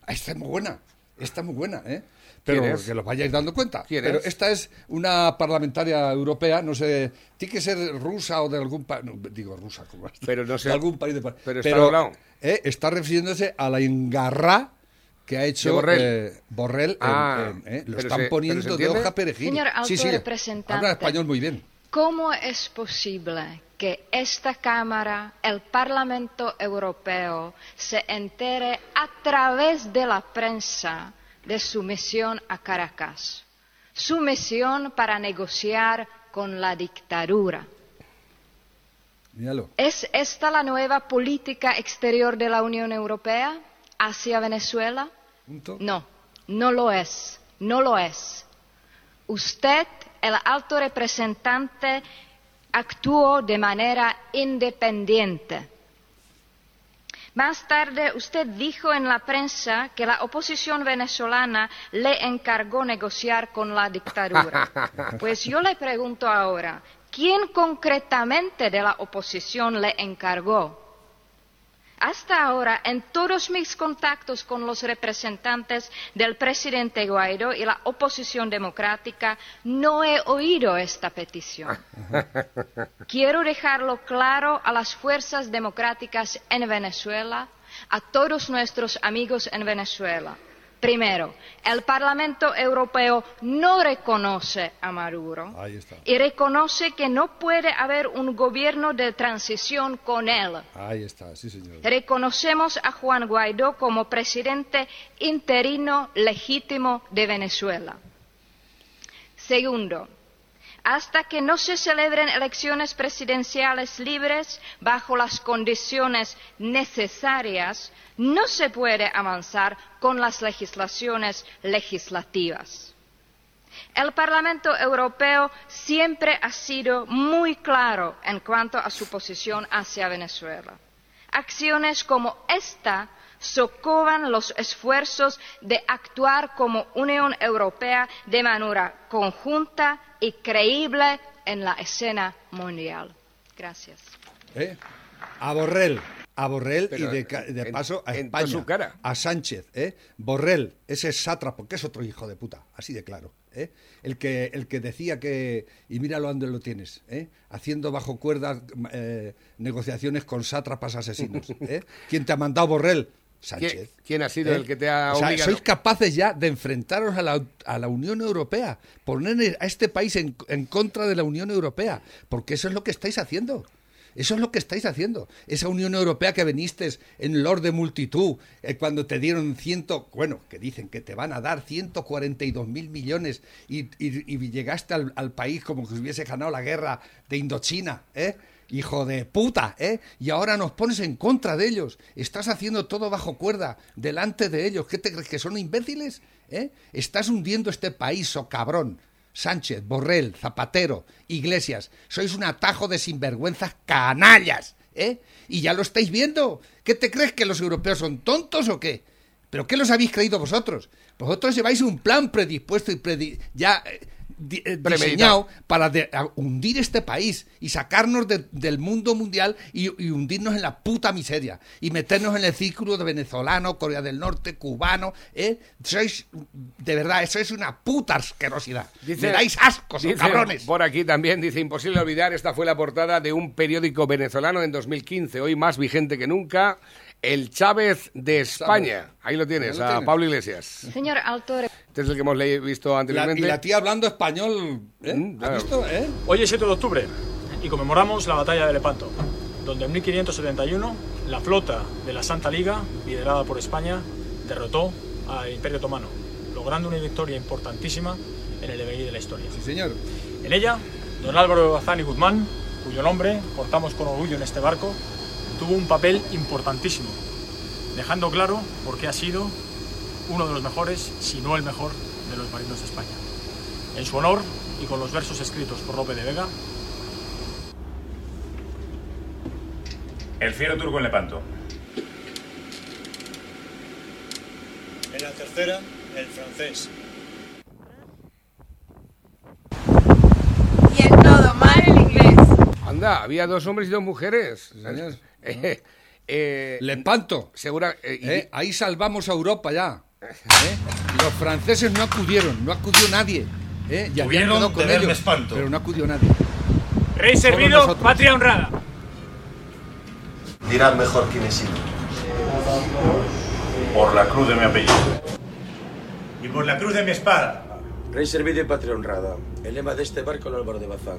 Esta es muy buena. Esta es muy buena, ¿eh? Pero ¿Quién es? que los vayáis dando cuenta. ¿Quién Pero es? esta es una parlamentaria europea, no sé, tiene que ser rusa o de algún país, digo rusa, como Pero no sé. de algún país de Pero está doblado. eh, está refiriéndose a la engarra que ha hecho Borrell. eh, Borrell Ah, en- eh, lo pero están se- poniendo pero de hoja perejil. Señor sí, sí, habla español muy bien. ¿Cómo es posible que esta Cámara, el Parlamento Europeo, se entere a través de la prensa de su misión a Caracas? Su misión para negociar con la dictadura. Míralo. ¿Es esta la nueva política exterior de la Unión Europea hacia Venezuela? Punto. No, no lo es. No lo es. Usted, el alto representante, actuó de manera independiente. Más tarde, usted dijo en la prensa que la oposición venezolana le encargó negociar con la dictadura. Pues yo le pregunto ahora, ¿quién concretamente de la oposición le encargó? Hasta ahora, en todos mis contactos con los representantes del presidente Guaidó y la oposición democrática, no he oído esta petición. Quiero dejarlo claro a las fuerzas democráticas en Venezuela, a todos nuestros amigos en Venezuela. Primero, el Parlamento Europeo no reconoce a Maduro y reconoce que no puede haber un gobierno de transición con él. Ahí está, sí, señor. Reconocemos a Juan Guaidó como presidente interino legítimo de Venezuela. Segundo, hasta que no se celebren elecciones presidenciales libres bajo las condiciones necesarias, no se puede avanzar con las legislaciones legislativas. El Parlamento Europeo siempre ha sido muy claro en cuanto a su posición hacia Venezuela. Acciones como esta socovan los esfuerzos de actuar como Unión Europea de manera conjunta y creíble en la escena mundial. Gracias. ¿Eh? A Borrell, a Borrell Pero, y de, en- paso a España. su cara. A Sánchez, ¿eh? Borrell, ese sátrapo, que es otro hijo de puta, así de claro. ¿eh? El, que, el que decía que, y míralo donde lo tienes, ¿eh? haciendo bajo cuerda eh, negociaciones con sátrapas asesinos. ¿eh? ¿Quién te ha mandado Borrell? Sánchez. ¿Quién- ha sido ¿Eh? el que te ha O sea, obligado? sois capaces ya de enfrentaros a la, a la Unión Europea, poner a este país en, en contra de la Unión Europea, porque eso es lo que estáis haciendo. Eso es lo que estáis haciendo. Esa Unión Europea que viniste en Lord de multitud, eh, cuando te dieron ciento, bueno, que dicen que te van a dar 142 mil millones y, y- y llegaste al, al país como que hubiese ganado la guerra de Indochina, ¿eh? Hijo de puta, ¿eh? Y ahora nos pones en contra de ellos. Estás haciendo todo bajo cuerda, delante de ellos. ¿Qué te crees que son imbéciles? ¿Eh? Estás hundiendo este país, oh cabrón. Sánchez, Borrell, Zapatero, Iglesias, sois un atajo de sinvergüenzas canallas, ¿eh? Y ya lo estáis viendo. ¿Qué te crees que los europeos son tontos o qué? ¿Pero qué los habéis creído vosotros? Vosotros lleváis un plan predispuesto y predi- ya eh, di- eh, diseñado para de- a- hundir este país y sacarnos de- del mundo mundial y, y hundirnos en la puta miseria y meternos en el círculo de venezolano, Corea del Norte, cubano, ¿eh? Sois, de verdad, eso es una puta asquerosidad. Dice- Me dais ascos, dice cabrones. Por aquí también dice imposible olvidar, esta fue la portada de un periódico venezolano en 2015, hoy más vigente que nunca, El Chávez de España. Ahí lo tienes, lo a tienes. Pablo Iglesias. Señor alto Este es el que hemos visto La- anteriormente. y la tía hablando español, ¿eh? Mm, ¿Has claro. visto, eh? Hoy es 7 de octubre y conmemoramos la batalla de Lepanto, donde en 1571 la flota de la Santa Liga, liderada por España, derrotó al Imperio Otomano, logrando una victoria importantísima en el devenir de la historia. Sí, señor. En ella, don Álvaro Bazán y Guzmán, cuyo nombre portamos con orgullo en este barco, tuvo un papel importantísimo, dejando claro por qué ha sido uno de los mejores, si no el mejor, de los marinos de España. En su honor y con los versos escritos por Lope de Vega, El fiero turco en Lepanto. En la tercera, el francés. Y en todo mal el inglés. Anda, había dos hombres y dos mujeres. señor. Eh, eh, Lepanto. Segura, eh, y- ¿eh? Ahí salvamos a Europa ya. ¿Eh? Los franceses no acudieron, no acudió nadie. ¿eh? Y habían quedado con ellos, espanto. pero no acudió nadie. Rey servido, patria honrada. Dirán mejor quién he sido. Por la cruz de mi apellido. Y por la cruz de mi espada. Rey servido y patria honrada. El lema de este barco, el Álvaro de Bazán.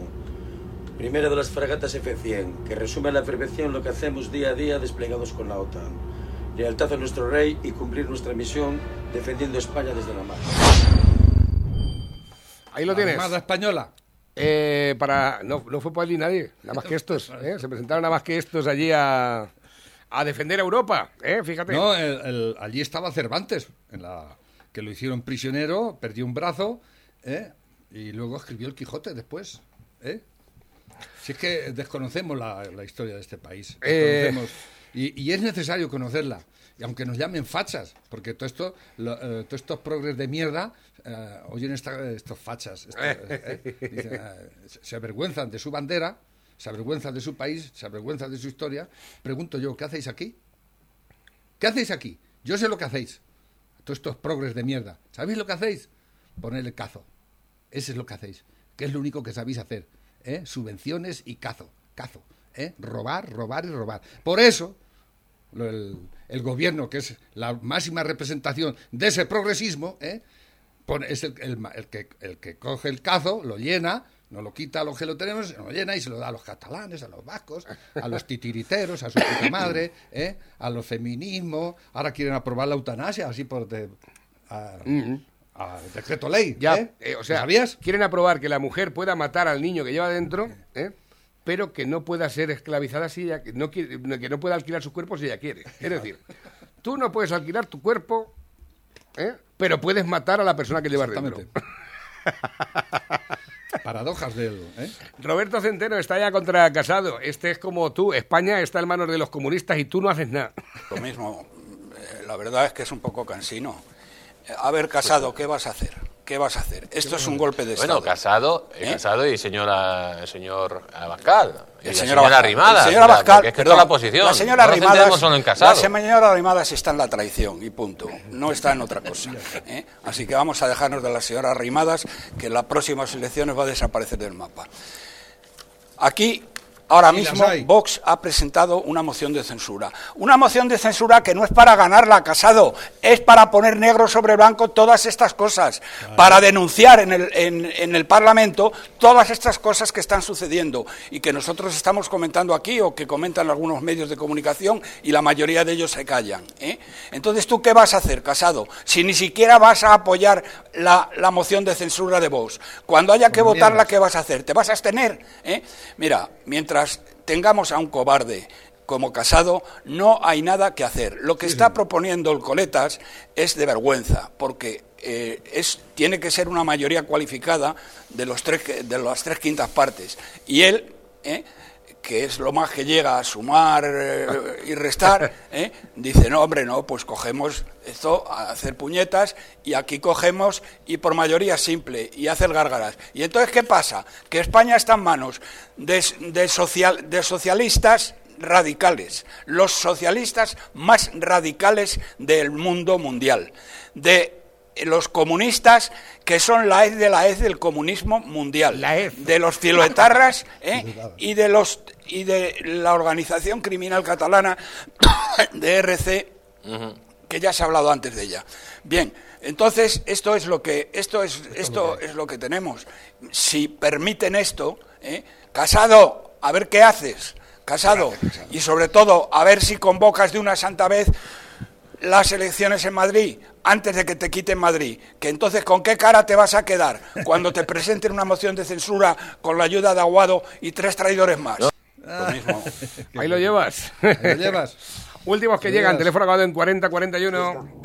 Primera de las fragatas F-100, que resume a la perfección lo que hacemos día a día desplegados con la OTAN. Lealtad a nuestro rey y cumplir nuestra misión defendiendo España desde la mar. ahí lo La tienes. Armada española. Eh, para no, no fue por allí nadie, nada más que estos. ¿eh? Se presentaron nada más que estos allí a, a defender a Europa. ¿eh? Fíjate. No, el- el- allí estaba Cervantes, en la, que lo hicieron prisionero, perdió un brazo, ¿eh? y luego escribió el Quijote después. ¿eh? Si es que desconocemos la, la historia de este país. Eh. desconocemos. Y, y es necesario conocerla. Y aunque nos llamen fachas, porque todo esto, lo- eh, todos estos progres de mierda eh, oyen esta- estos fachas. esto, eh, eh, dicen, se- avergüenzan de su bandera, se avergüenzan de su país, se avergüenzan de su historia. Pregunto yo, ¿qué hacéis aquí? ¿Qué hacéis aquí? Yo sé lo que hacéis. Todos estos progres de mierda. ¿Sabéis lo que hacéis? Ponerle cazo. Ese es lo que hacéis. Que es lo único que sabéis hacer. ¿eh? Subvenciones y cazo. Cazo. ¿eh? Robar, robar y robar. Por eso, el, el gobierno, que es la máxima representación de ese progresismo, ¿eh? pone- es el, el el que, el que coge el cazo, lo llena, no lo quita a los que lo tenemos, lo llena y se lo da a los catalanes, a los vascos, a los titiriteros, a su puta madre, ¿eh? a los feminismos. Ahora quieren aprobar la eutanasia, así por de, a- a decreto ley. Ya, ¿eh? eh, o sea, ¿Sabías? quieren aprobar que la mujer pueda matar al niño que lleva dentro, ¿eh? Pero que no pueda ser esclavizada si ella que no quiere, que no pueda alquilar su cuerpo si ella quiere. Es decir, tú no puedes alquilar tu cuerpo, ¿eh? pero puedes matar a la persona que llevas dentro. Paradojas del. ¿eh? Roberto Centeno está ya contra Casado. Este es como tú. España está en manos de los comunistas y tú no haces nada. Lo mismo. Eh, La verdad es que es un poco cansino. A ver, Casado, ¿qué vas a hacer? ¿Qué vas a hacer? Esto es un golpe de Bueno, Estado. Casado, eh, ¿Eh? Casado y señora, el señor Abascal. Y El la señor. Arrimadas. El señor Abascal, es que perdón, toda la oposición. La señora no solo en la señora Arrimadas está en la traición y punto. No está en otra cosa. ¿eh? Así que vamos a dejarnos de la señora Arrimadas, que en las próximas elecciones va a desaparecer del mapa. Aquí, ahora mismo. Vox ha presentado una moción de censura. Una moción de censura que no es para ganarla, Casado, es para poner negro sobre blanco todas estas cosas, para denunciar en el, en, en el Parlamento todas estas cosas que están sucediendo y que nosotros estamos comentando aquí o que comentan algunos medios de comunicación y la mayoría de ellos se callan. ¿eh? Entonces, ¿tú qué vas a hacer, Casado? Si ni siquiera vas a apoyar la, la moción de censura de Vox. Cuando haya que Con votarla. ¿qué vas a hacer? ¿Te vas a abstener? ¿eh? Mira, mientras tengamos a un cobarde como Casado, no hay nada que hacer. Lo que está proponiendo el Coletas es de vergüenza, porque eh, es, tiene que ser una mayoría cualificada de, los tres, de las tres quintas partes. Y él, ¿eh? Que es lo más que llega a sumar eh, y restar, ¿eh? dice, no, hombre, no, pues cogemos esto a hacer puñetas y aquí cogemos y por mayoría simple y hacer gárgaras. Y entonces, ¿qué pasa? Que España está en manos de, de social, de socialistas radicales, los socialistas más radicales del mundo mundial, de los comunistas que son la hez de la hez del comunismo mundial, de los filoetarras ¿eh? y de los y de la organización criminal catalana de RC que ya se ha hablado antes de ella. Bien, entonces esto es lo que esto es esto es lo que tenemos. Si permiten esto, ¿eh? Casado, a ver qué haces, Casado, y sobre todo a ver si convocas de una santa vez las elecciones en Madrid antes de que te quiten Madrid, que entonces con qué cara te vas a quedar cuando te presenten una moción de censura con la ayuda de Aguado y tres traidores más. Lo mismo. Ahí lo llevas. Ahí lo llevas. Últimos que llegan, teléfono acabado en 40, 41.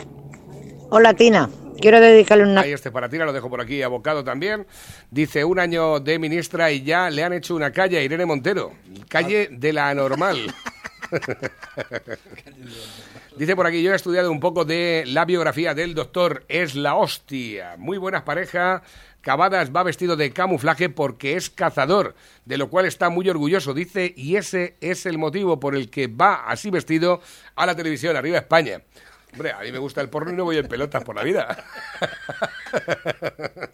Hola Tina, quiero dedicarle una... Ahí este para ti, lo dejo por aquí, abocado también. Dice, un año de ministra y ya le han hecho una calle a Irene Montero. Calle de la anormal. Dice por aquí, yo he estudiado un poco de la biografía del doctor, es la hostia. Muy buenas parejas. Cavadas va vestido de camuflaje porque es cazador, de lo cual está muy orgulloso, dice, y ese es el motivo por el que va así vestido a la televisión, arriba España. Hombre, a mí me gusta el porno y no voy en pelotas por la vida.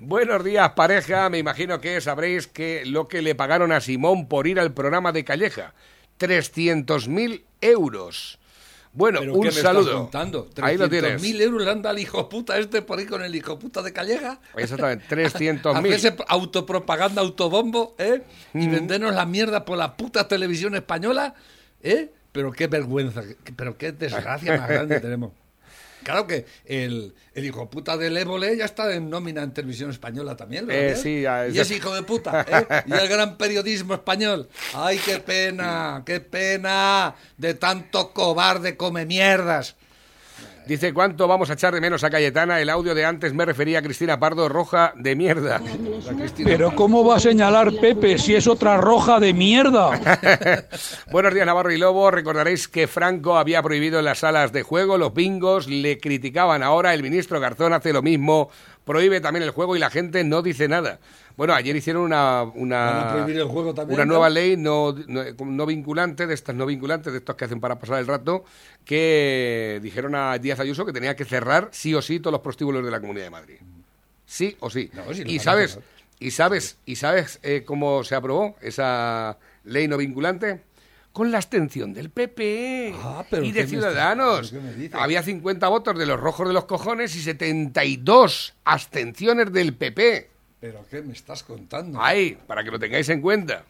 Buenos días, pareja. Me imagino que sabréis que lo que le pagaron a Simón por ir al programa de Calleja. 300.000 euros. Bueno, ¿Pero un qué me estás saludo. contando? Ahí lo tienes. mil euros le anda al hijo puta este por ahí con el hijo puta de Calleja. Exactamente, 300.000. Hacerse autopropaganda, autobombo, ¿eh? Y vendernos la mierda por la puta televisión española, ¿eh? Pero qué vergüenza, pero qué desgracia más grande tenemos. Claro que el, el hijo puta del Évole ya está en nómina en televisión española también. ¿lo Eh, sí, ya y es hijo de puta, ¿eh? Y el gran periodismo español. ¡Ay, qué pena! ¡Qué pena! De tanto cobarde come mierdas. Dice, ¿cuánto vamos a echar de menos a Cayetana? El audio de antes me refería a Cristina Pardo, roja de mierda. Pero ¿cómo va a señalar Pepe si es otra roja de mierda? Buenos días, Navarro y Lobo. Recordaréis que Franco había prohibido en las salas de juego los bingos, le criticaban ahora, el ministro Garzón hace lo mismo, prohíbe también el juego y la gente no dice nada. Bueno, ayer hicieron una, una, el juego también, una ¿no? nueva ley no, no, no vinculante, de estas no vinculantes, de estos que hacen para pasar el rato, que dijeron a Díaz Ayuso que tenía que cerrar sí o sí todos los prostíbulos de la Comunidad de Madrid. Sí o sí. si y sabes, y sabes, y sabes eh, cómo se aprobó esa ley no vinculante con la abstención del PP Ah, pero y ¿qué de Ciudadanos. está-? Había 50 votos de los rojos de los cojones y 72 abstenciones del PP. ¿Pero qué me estás contando? Ay, para que lo tengáis en cuenta.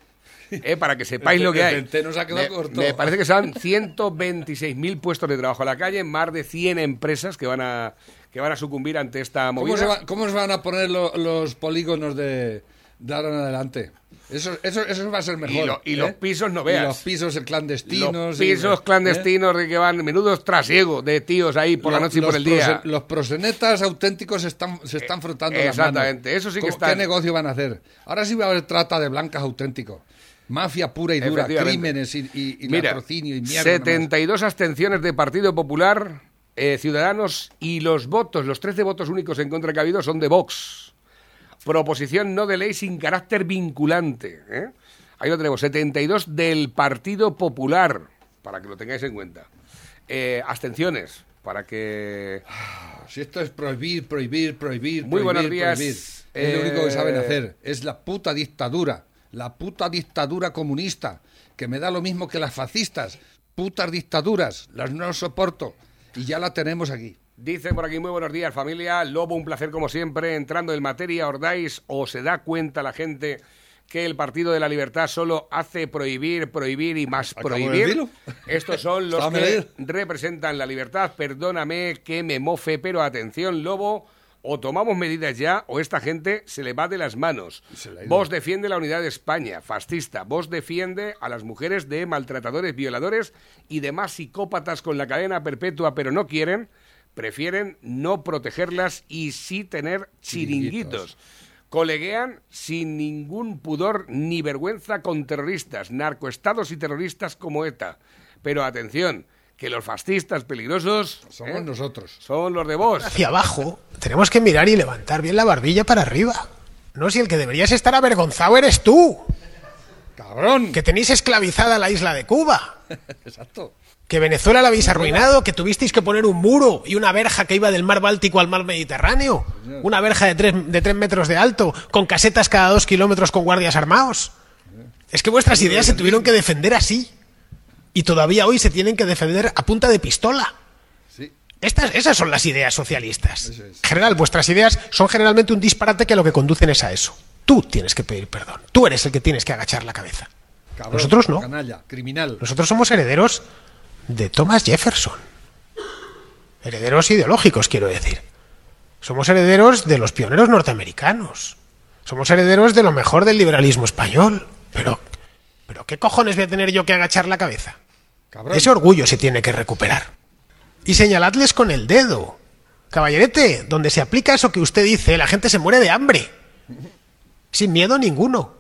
Eh, para que sepáis El lo que hay. ha quedado me, corto. me parece que son 126.000 puestos de trabajo a la calle, más de 100 empresas que van a que van a sucumbir ante esta movida. ¿Cómo se, va- cómo se van a poner lo- los polígonos de, de ahora en adelante? Eso, eso, eso va a ser mejor. Y, lo- y ¿eh? los pisos no veas. Y los pisos clandestinos. Los y- pisos ¿eh? clandestinos de que van menudos trasiegos de tíos ahí por la Los- noche y por el día. Los prosenetas auténticos están, se están frotando las manos. exactamente, eso sí que ¿Cómo- está- ¿Qué negocio van a hacer? Ahora sí va a haber trata de blancas auténticos. Mafia pura y dura, crímenes y, y, y Mira, latrocinio y mierda. nomás. 72 abstenciones de Partido Popular, eh, Ciudadanos y los votos, los 13 votos únicos en contra que ha habido son de Vox. Proposición no de ley sin carácter vinculante. ¿eh? Ahí lo tenemos, 72 del Partido Popular, para que lo tengáis en cuenta. Eh, abstenciones, para que... Si esto es prohibir, prohibir, prohibir, Muy prohibir, buenos días. prohibir. Es lo único que saben Eh, hacer. Es la puta dictadura. La puta dictadura comunista. Que me da lo mismo que las fascistas. Putas dictaduras. Las no soporto. Y ya la tenemos aquí. Dice por aquí, muy buenos días familia, Lobo, un placer como siempre, entrando en materia, Ordáis, o se da cuenta la gente que el Partido de la Libertad solo hace prohibir, prohibir y más prohibir. Estos son los que representan la libertad. Perdóname que me mofe, pero atención, Lobo, o tomamos medidas ya o esta gente se le va de las manos. Vos defiende la unidad de España, fascista. Vos defiende a las mujeres de maltratadores, violadores y demás psicópatas con la cadena perpetua, pero no quieren, prefieren no protegerlas y sí tener chiringuitos. Coleguean sin ningún pudor ni vergüenza con terroristas, narcoestados y terroristas como ETA. Pero atención, que los fascistas peligrosos Somos nosotros. son los de vos. Hacia abajo, tenemos que mirar y levantar bien la barbilla para arriba. No, si el que deberías estar avergonzado eres tú. ¡Cabrón! Que tenéis esclavizada la isla de Cuba. Exacto. Que Venezuela la habéis arruinado, que tuvisteis que poner un muro y una verja que iba del mar Báltico al mar Mediterráneo. Una verja de tres, de tres metros de alto, con casetas cada dos kilómetros con guardias armados. Es que vuestras ideas se tuvieron que defender así. Y todavía hoy se tienen que defender a punta de pistola. Estas, esas son las ideas socialistas. En general, vuestras ideas son generalmente un disparate que lo que conducen es a eso. Tú tienes que pedir perdón. Tú eres el que tienes que agachar la cabeza. Cabrón, Nosotros no. Canalla, criminal. Nosotros somos herederos de Thomas Jefferson. Herederos ideológicos, quiero decir. Somos herederos de los pioneros norteamericanos. Somos herederos de lo mejor del liberalismo español. Pero, pero ¿qué cojones voy a tener yo que agachar la cabeza? Cabrón. Ese orgullo se tiene que recuperar. Y señaladles con el dedo. Caballerete, donde se aplica eso que usted dice, la gente se muere de hambre. Sin miedo ninguno.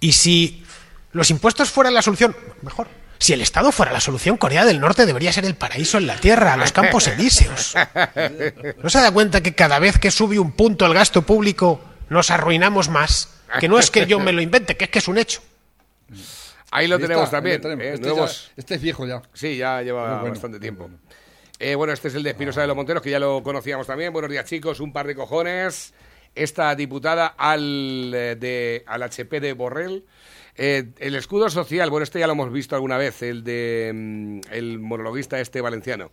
Y si los impuestos fueran la solución, mejor. Si el Estado fuera la solución, Corea del Norte debería ser el paraíso en la Tierra, los campos elíseos. ¿No se da cuenta que cada vez que sube un punto el gasto público nos arruinamos más? Que no es que yo me lo invente, que es que es un hecho. Ahí lo Ahí tenemos está, también. lo tenemos. ¿eh? Este Nuevos- ya- este es viejo ya. Sí, ya lleva bueno, bastante tiempo. bueno. Eh, bueno, este es el de Espinosa de los Monteros, que ya lo conocíamos también. Buenos días, chicos. Un par de cojones. Esta diputada al, eh, de, al HP de Borrell. Eh, el escudo social, bueno, este ya lo hemos visto alguna vez, el de mm, el monologuista este valenciano.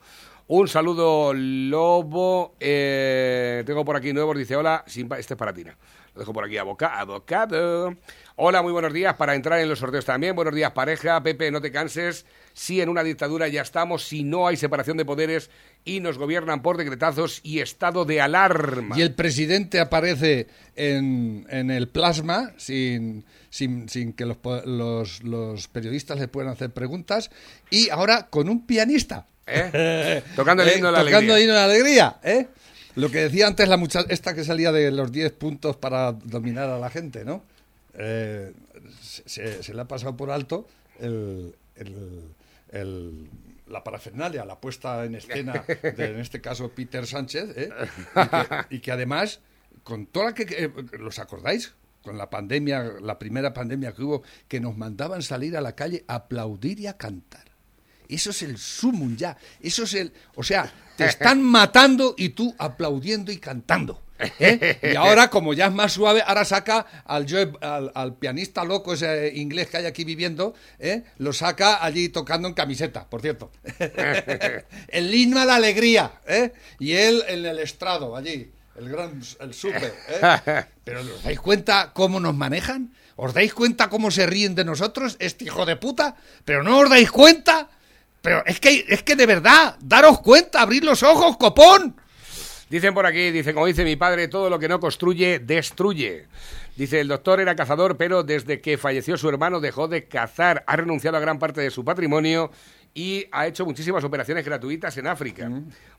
Un saludo, Lobo. Eh, tengo por aquí nuevos, dice hola, este es para Tina. Lo dejo por aquí, aboca- abocado. Hola, muy buenos días. Para entrar en los sorteos también. Buenos días, pareja. Pepe, no te canses. Si en una dictadura ya estamos, si no hay separación de poderes y nos gobiernan por decretazos y estado de alarma. Y el presidente aparece en, en el plasma sin, sin, sin que los, los, los periodistas le puedan hacer preguntas y ahora con un pianista. ¿eh? Tocando el Eh, himno de la tocando alegría. himno de la alegría, ¿eh? Lo que decía antes la muchacha, esta que salía de los 10 puntos para dominar a la gente, ¿no? Eh, se, se- se le ha pasado por alto el, el- el- la parafernalia, la puesta en escena de, en este caso, Peter Sánchez, ¿eh? y, que, y que además, con toda la que... que- ¿Los acordáis? Con la pandemia, la primera pandemia que hubo, que nos mandaban salir a la calle a aplaudir y a cantar. Eso es el sumum ya. Eso es el. O sea, te están matando y tú aplaudiendo y cantando. ¿Eh? Y ahora, como ya es más suave, ahora saca al, Joe- al, al pianista loco ese inglés que hay aquí viviendo, ¿eh? lo saca allí tocando en camiseta, por cierto. el himno a la alegría, ¿eh? Y él en el estrado, allí, el gran, el super, ¿eh? Pero ¿os dais cuenta cómo nos manejan? ¿Os dais cuenta cómo se ríen de nosotros, este hijo de puta? ¿Pero no os dais cuenta? Pero es que, es que de verdad, daros cuenta, abrid los ojos, copón. Dicen por aquí, dice, como dice mi padre, todo lo que no construye, destruye. Dice, el doctor era cazador, pero desde que falleció su hermano dejó de cazar. Ha renunciado a gran parte de su patrimonio y ha hecho muchísimas operaciones gratuitas en África.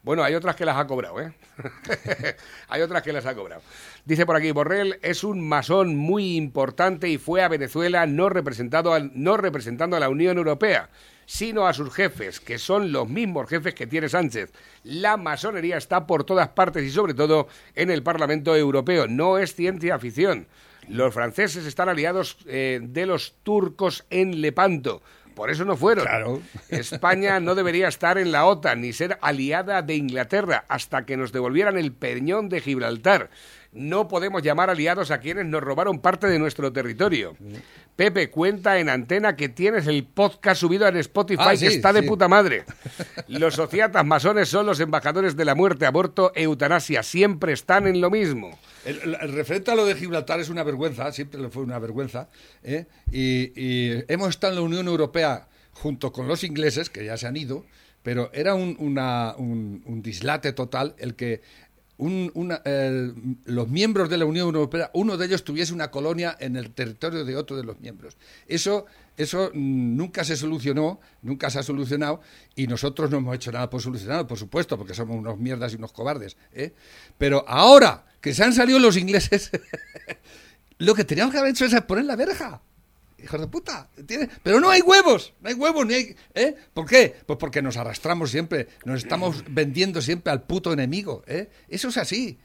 Bueno, hay otras que las ha cobrado, ¿eh? hay otras que las ha cobrado. Dice por aquí, Borrell es un masón muy importante y fue a Venezuela no, representado al- no representando a la Unión Europea, sino a sus jefes, que son los mismos jefes que tiene Sánchez. La masonería está por todas partes y sobre todo en el Parlamento Europeo. No es ciencia ficción. Los franceses están aliados eh, de los turcos en Lepanto. Por eso no fueron. España no debería estar en la OTAN ni ser aliada de Inglaterra hasta que nos devolvieran el peñón de Gibraltar. No podemos llamar aliados a quienes nos robaron parte de nuestro territorio. Pepe, cuenta en antena que tienes el podcast subido en Spotify Ah, que está de sí. puta madre. Los sociatas masones son los embajadores de la muerte, aborto, eutanasia. Siempre están en lo mismo. El, el- el referente a lo de Gibraltar es una vergüenza, siempre lo fue una vergüenza. ¿eh? Y, y hemos estado en la Unión Europea junto con los ingleses, que ya se han ido, pero era un, una- un- un dislate total el que un- una- el- los miembros de la Unión Europea, uno de ellos tuviese una colonia en el territorio de otro de los miembros. Eso, eso nunca se solucionó, nunca se ha solucionado y nosotros no hemos hecho nada por solucionarlo, por supuesto, porque somos unos mierdas y unos cobardes. ¿eh? Pero ahora que se han salido los ingleses, lo que teníamos que haber hecho es poner la verja. Hijos de puta. Pero no hay huevos, no hay huevos, ni hay... ¿eh? ¿Por qué? Pues porque nos arrastramos siempre, nos estamos vendiendo siempre al puto enemigo, ¿eh? Eso es así.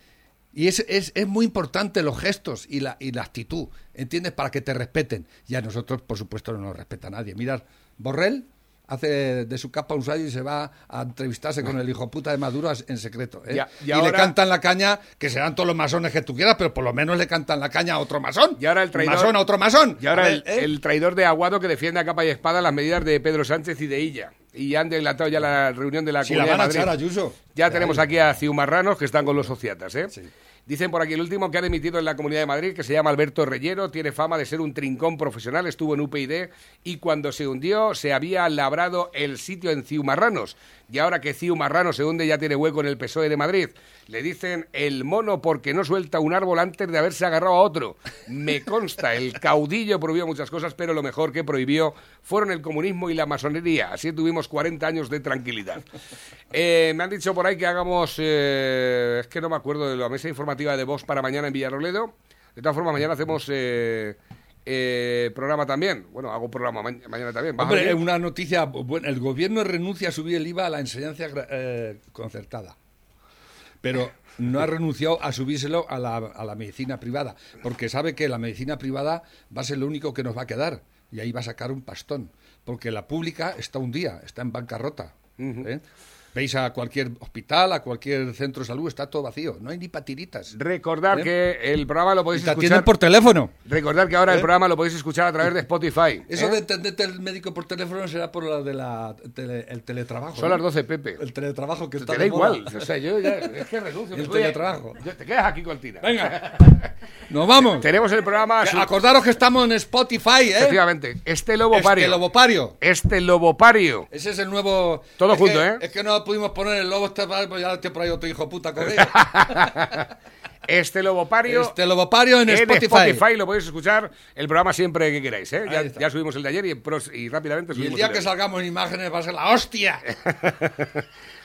Y es, es, es muy importante los gestos y la, y la actitud, ¿entiendes? Para que te respeten. Y a nosotros, por supuesto, no nos respeta nadie. Mirad, Borrell hace de su capa un sallo y se va a entrevistarse con el hijo puta de Maduro en secreto. ¿eh? Ya, y y ahora- le cantan la caña, que serán todos los masones que tú quieras, pero por lo menos le cantan la caña a otro masón. Y ahora el traidor, masón a otro masón. Y ahora A el, ¿eh? el traidor de Aguado que defiende a capa y espada las medidas de Pedro Sánchez y de Illa. Y han delatado ya la reunión de la Si la van a de echar Madrid. a Ayuso. Ya Ya, tenemos aquí a ciumarranos que están con los sociatas, ¿eh? Dicen por aquí el último que ha dimitido en la Comunidad de Madrid, que se llama Alberto Reyero, tiene fama de ser un trincón profesional, estuvo en UPyD y cuando se hundió se había labrado el sitio en Ciumarranos. Y ahora que Ciumarrano se hunde ya tiene hueco en el PSOE de Madrid. Le dicen el mono porque no suelta un árbol antes de haberse agarrado a otro. Me consta, el caudillo prohibió muchas cosas, pero lo mejor que prohibió fueron el comunismo y la masonería. Así tuvimos 40 años de tranquilidad. Eh, me han dicho por ahí que hagamos, eh, es que no me acuerdo de la mesa informativa de Vox para mañana en Villarroledo. De todas formas, mañana hacemos eh, eh, programa también. Bueno, hago programa ma- mañana también. ¿Vas a Hombre, una noticia buena. El gobierno renuncia a subir el IVA a la enseñanza eh, concertada. Pero no ha renunciado a subírselo a la, a la medicina privada. Porque sabe que la medicina privada va a ser lo único que nos va a quedar. Y ahí va a sacar un pastón. Porque la pública está un día, está en bancarrota. ¿eh? Veis a cualquier hospital, a cualquier centro de salud, está todo vacío. No hay ni patiritas. Recordar ¿Eh? que el programa lo podéis Y te escuchar por teléfono. Recordar que ahora el ¿Eh? programa lo podéis escuchar a través de Spotify. Eso ¿eh? de entenderte el médico por teléfono será por la de la tele- el teletrabajo. Son las 12, Pepe. El teletrabajo que Te está da de moda. igual. O sea, yo ya, es que renuncio. El a- teletrabajo. Yo- te quedas aquí con Tina. Venga. Nos vamos. Tenemos el programa. Acordaros que estamos en Spotify, ¿eh? Efectivamente. Este lobopario. Este lobopario. Este lobopario. Ese es el nuevo. Todo es junto, que- ¿eh? Es que no pudimos poner el lobo este pues ya por ahí otro hijo puta con él. Este Lobopario. Este Lobopario en Spotify. lo podéis escuchar el programa siempre que queráis. ¿eh? Ya, ya subimos el de ayer y, en pros- y rápidamente Y el subimos día que salgamos en imágenes va a ser la hostia.